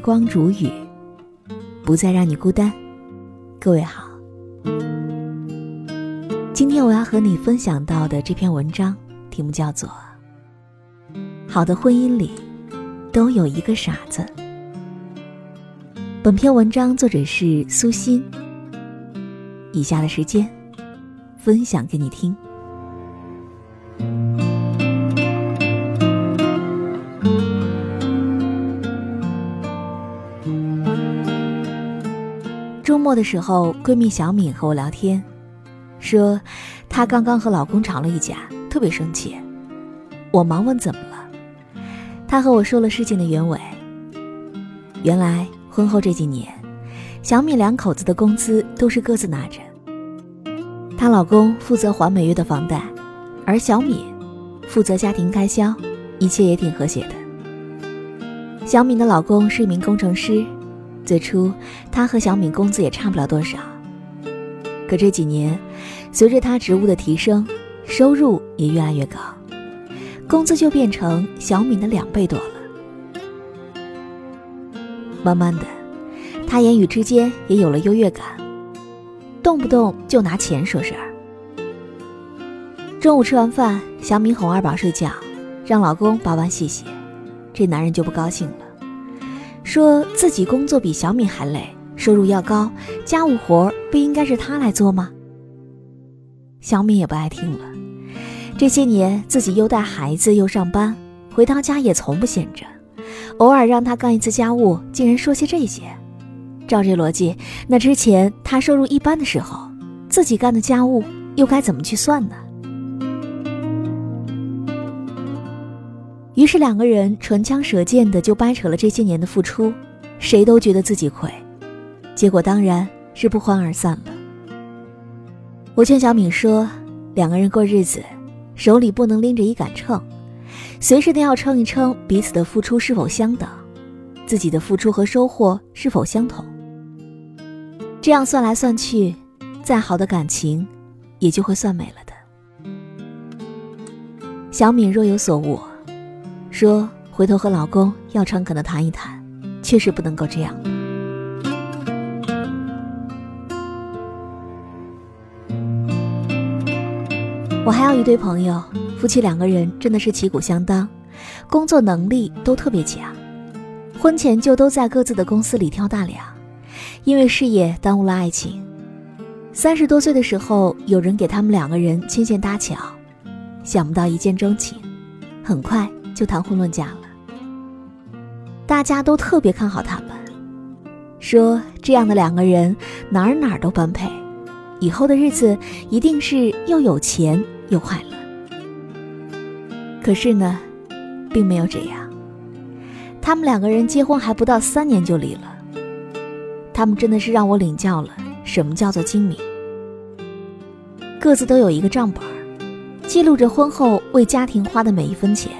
光煮雨，不再让你孤单。各位好，今天我要和你分享到的这篇文章题目叫做《好的婚姻里都有一个傻子》。本篇文章作者是苏欣。以下的时间，分享给你听。周末的时候，闺蜜小敏和我聊天，说她刚刚和老公吵了一架，特别生气。我忙问怎么了，她和我说了事情的原委。原来婚后这几年，小敏两口子的工资都是各自拿着，她老公负责还每月的房贷，而小敏负责家庭开销，一切也挺和谐的。小敏的老公是一名工程师。最初，他和小敏工资也差不了多少。可这几年，随着他职务的提升，收入也越来越高，工资就变成小敏的两倍多了。慢慢的，他言语之间也有了优越感，动不动就拿钱说事儿。中午吃完饭，小敏哄二宝睡觉，让老公把碗洗洗，这男人就不高兴了。说自己工作比小敏还累，收入要高，家务活不应该是他来做吗？小敏也不爱听了。这些年自己又带孩子又上班，回到家也从不闲着，偶尔让他干一次家务，竟然说些这些。照这逻辑，那之前他收入一般的时候，自己干的家务又该怎么去算呢？于是两个人唇枪舌剑的就掰扯了这些年的付出，谁都觉得自己亏，结果当然是不欢而散了。我劝小敏说，两个人过日子，手里不能拎着一杆秤，随时都要称一称彼此的付出是否相等，自己的付出和收获是否相同。这样算来算去，再好的感情，也就会算没了的。小敏若有所悟。说回头和老公要诚恳的谈一谈，确实不能够这样。我还有一对朋友，夫妻两个人真的是旗鼓相当，工作能力都特别强，婚前就都在各自的公司里挑大梁，因为事业耽误了爱情。三十多岁的时候，有人给他们两个人牵线搭桥，想不到一见钟情，很快。就谈婚论嫁了，大家都特别看好他们，说这样的两个人哪儿哪儿都般配，以后的日子一定是又有钱又快乐。可是呢，并没有这样，他们两个人结婚还不到三年就离了。他们真的是让我领教了什么叫做精明，各自都有一个账本，记录着婚后为家庭花的每一分钱。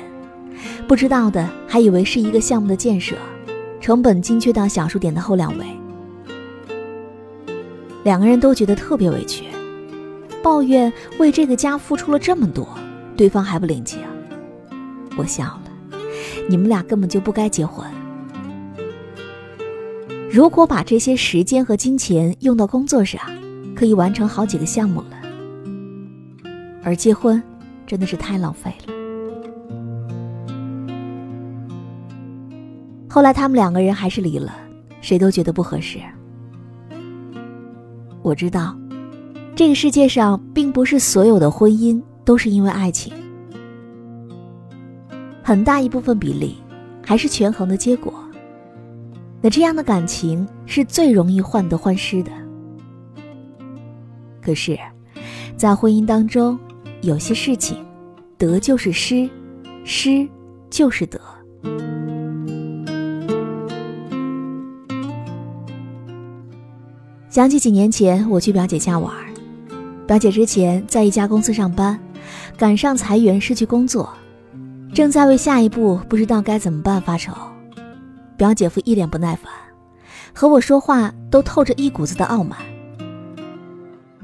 不知道的还以为是一个项目的建设，成本精确到小数点的后两位。两个人都觉得特别委屈，抱怨为这个家付出了这么多，对方还不领情。我笑了，你们俩根本就不该结婚。如果把这些时间和金钱用到工作上，可以完成好几个项目了。而结婚，真的是太浪费了。后来他们两个人还是离了，谁都觉得不合适。我知道，这个世界上并不是所有的婚姻都是因为爱情，很大一部分比例还是权衡的结果。那这样的感情是最容易患得患失的。可是，在婚姻当中，有些事情，得就是失，失就是得。想起几年前我去表姐家玩，表姐之前在一家公司上班，赶上裁员失去工作，正在为下一步不知道该怎么办发愁。表姐夫一脸不耐烦，和我说话都透着一股子的傲慢。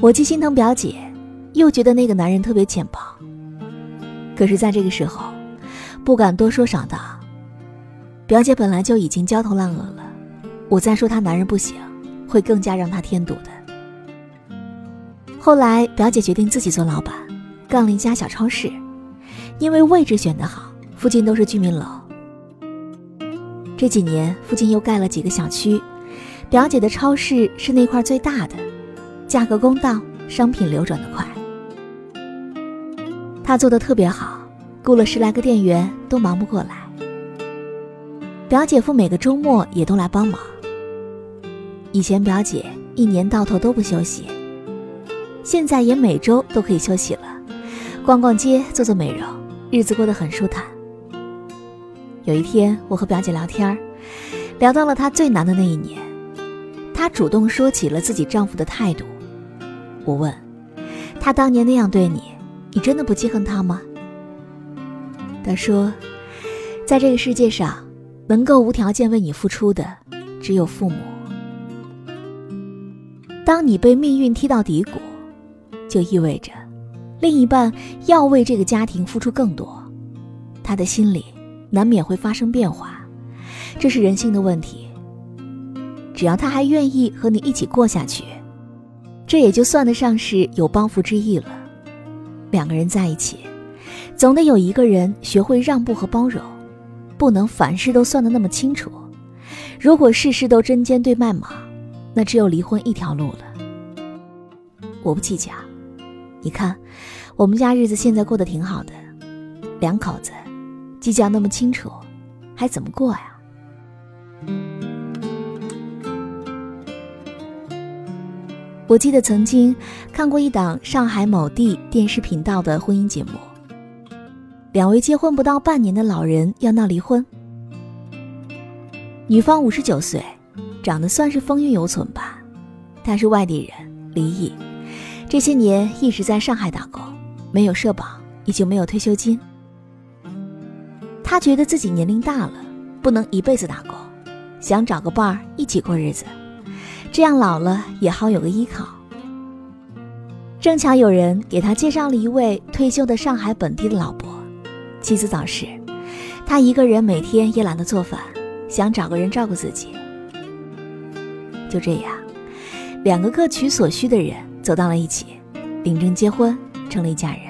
我既心疼表姐，又觉得那个男人特别浅薄。可是，在这个时候，不敢多说少道。表姐本来就已经焦头烂额了。我再说她男人不行，会更加让她添堵的。后来表姐决定自己做老板，干了一家小超市，因为位置选得好，附近都是居民楼。这几年附近又盖了几个小区，表姐的超市是那块最大的，价格公道，商品流转的快。她做的特别好，雇了十来个店员都忙不过来。表姐夫每个周末也都来帮忙。以前表姐一年到头都不休息，现在也每周都可以休息了，逛逛街，做做美容，日子过得很舒坦。有一天，我和表姐聊天，聊到了她最难的那一年，她主动说起了自己丈夫的态度。我问，他当年那样对你，你真的不记恨他吗？她说，在这个世界上。能够无条件为你付出的，只有父母。当你被命运踢到低谷，就意味着另一半要为这个家庭付出更多，他的心里难免会发生变化，这是人性的问题。只要他还愿意和你一起过下去，这也就算得上是有帮扶之意了。两个人在一起，总得有一个人学会让步和包容。不能凡事都算得那么清楚，如果事事都针尖对麦芒，那只有离婚一条路了。我不计较，你看，我们家日子现在过得挺好的，两口子计较那么清楚，还怎么过呀？我记得曾经看过一档上海某地电视频道的婚姻节目。两位结婚不到半年的老人要闹离婚。女方五十九岁，长得算是风韵犹存吧，他是外地人，离异，这些年一直在上海打工，没有社保，已经没有退休金。他觉得自己年龄大了，不能一辈子打工，想找个伴儿一起过日子，这样老了也好有个依靠。正巧有人给他介绍了一位退休的上海本地的老伯。妻子早逝，他一个人每天也懒得做饭，想找个人照顾自己。就这样，两个各取所需的人走到了一起，领证结婚，成了一家人。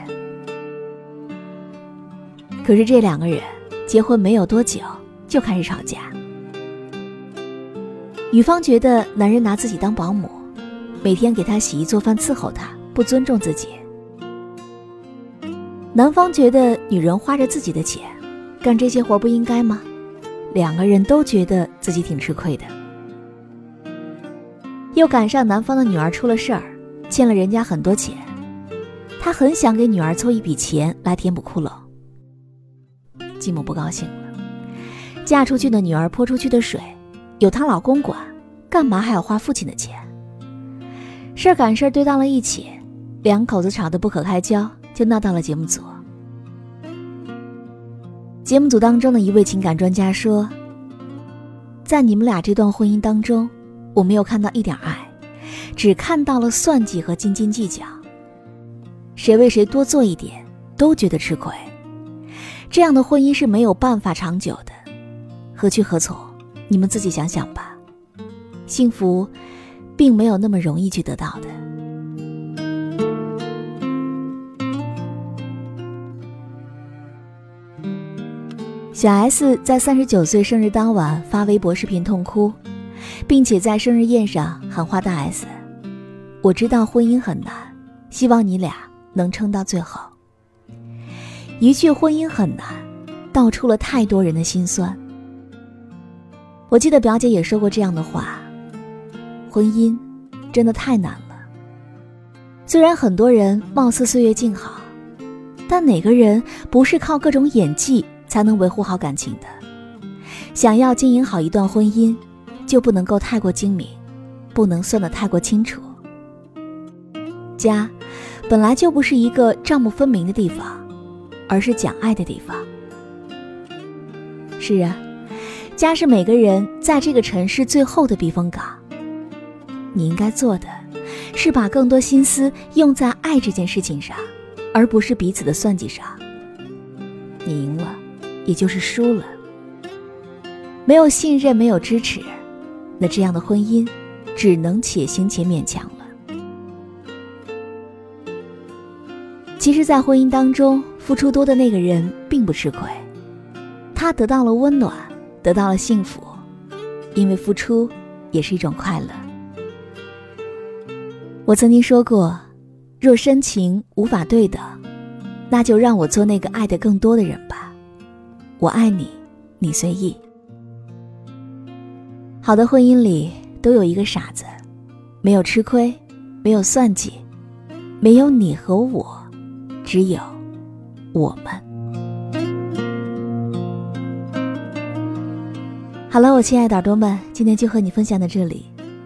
可是这两个人结婚没有多久就开始吵架，女方觉得男人拿自己当保姆，每天给她洗衣做饭伺候她，不尊重自己。男方觉得女人花着自己的钱干这些活不应该吗？两个人都觉得自己挺吃亏的。又赶上男方的女儿出了事儿，欠了人家很多钱，他很想给女儿凑一笔钱来填补窟窿。继母不高兴了，嫁出去的女儿泼出去的水，有她老公管，干嘛还要花父亲的钱？事儿赶事儿堆到了一起，两口子吵得不可开交。就闹到了节目组。节目组当中的一位情感专家说：“在你们俩这段婚姻当中，我没有看到一点爱，只看到了算计和斤斤计较。谁为谁多做一点，都觉得吃亏。这样的婚姻是没有办法长久的，何去何从？你们自己想想吧。幸福，并没有那么容易去得到的。”小 S 在三十九岁生日当晚发微博视频痛哭，并且在生日宴上喊话大 S：“ 我知道婚姻很难，希望你俩能撑到最后。”一句“婚姻很难”，道出了太多人的心酸。我记得表姐也说过这样的话：“婚姻真的太难了。虽然很多人貌似岁月静好，但哪个人不是靠各种演技？”才能维护好感情的。想要经营好一段婚姻，就不能够太过精明，不能算得太过清楚。家，本来就不是一个账目分明的地方，而是讲爱的地方。是啊，家是每个人在这个城市最后的避风港。你应该做的，是把更多心思用在爱这件事情上，而不是彼此的算计上。你赢了。也就是输了，没有信任，没有支持，那这样的婚姻，只能且行且勉强了。其实，在婚姻当中，付出多的那个人并不吃亏，他得到了温暖，得到了幸福，因为付出也是一种快乐。我曾经说过，若深情无法对等，那就让我做那个爱的更多的人吧。我爱你，你随意。好的婚姻里都有一个傻子，没有吃亏，没有算计，没有你和我，只有我们。好了，我亲爱的耳朵们，今天就和你分享到这里。